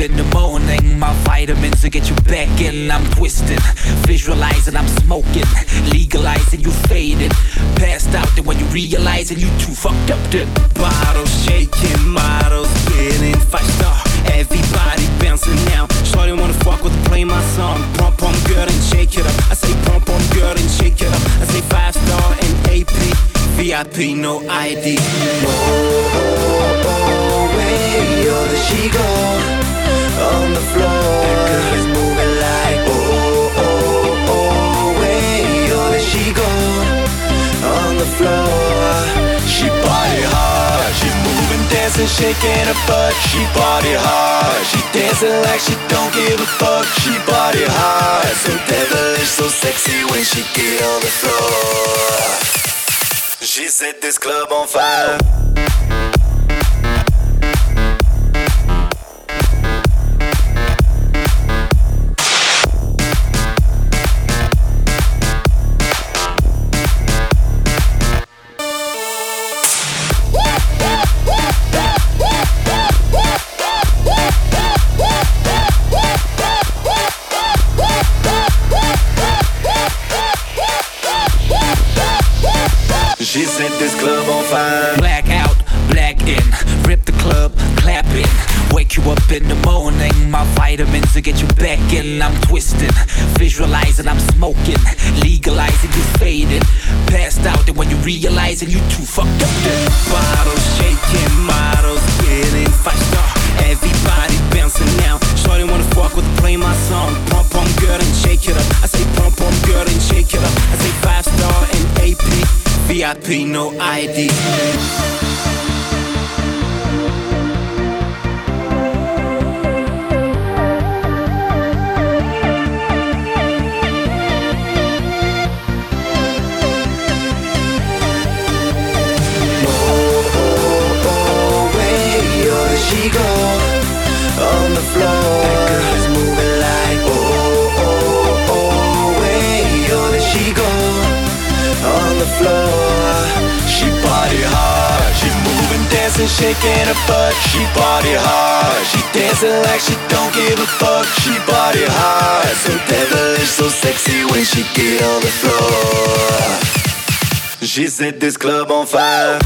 in the morning. My vitamins will get you back in. I'm twisting, visualizing, I'm smoking, legalizing, you faded. Passed out, and when you realize it, you too fucked up to bottles, shaking models, getting five star. Everybody bouncing now. Shorty wanna fuck with play my song. Pump, pump, girl, and shake it up. I say pump, pump, girl, and shake it up. I say five star and AP, VIP, no ID. Oh, oh, oh, where, yo, she go? on the floor. Girl is moving like oh oh oh way. Oh, she gone on the floor? She body hard, she moving, dancing, shaking her butt. She body hard, she dancing like she don't give a fuck. She body hard, so devilish, so sexy when she get on the floor. She set this club on fire. back and I'm twisting, visualizing I'm smoking, legalizing you fading, passed out and when you realize it you too fucked up. Yeah, bottles shaking, models getting five star, everybody bouncing now. Shorty wanna fuck with play my song, pump on girl and shake it up. I say pump on girl and shake it up. I say five star and AP, VIP no ID. shaking her butt. She party hard. She dancing like she don't give a fuck. She party hard. So devilish, so sexy when she get on the floor. She set this club on fire.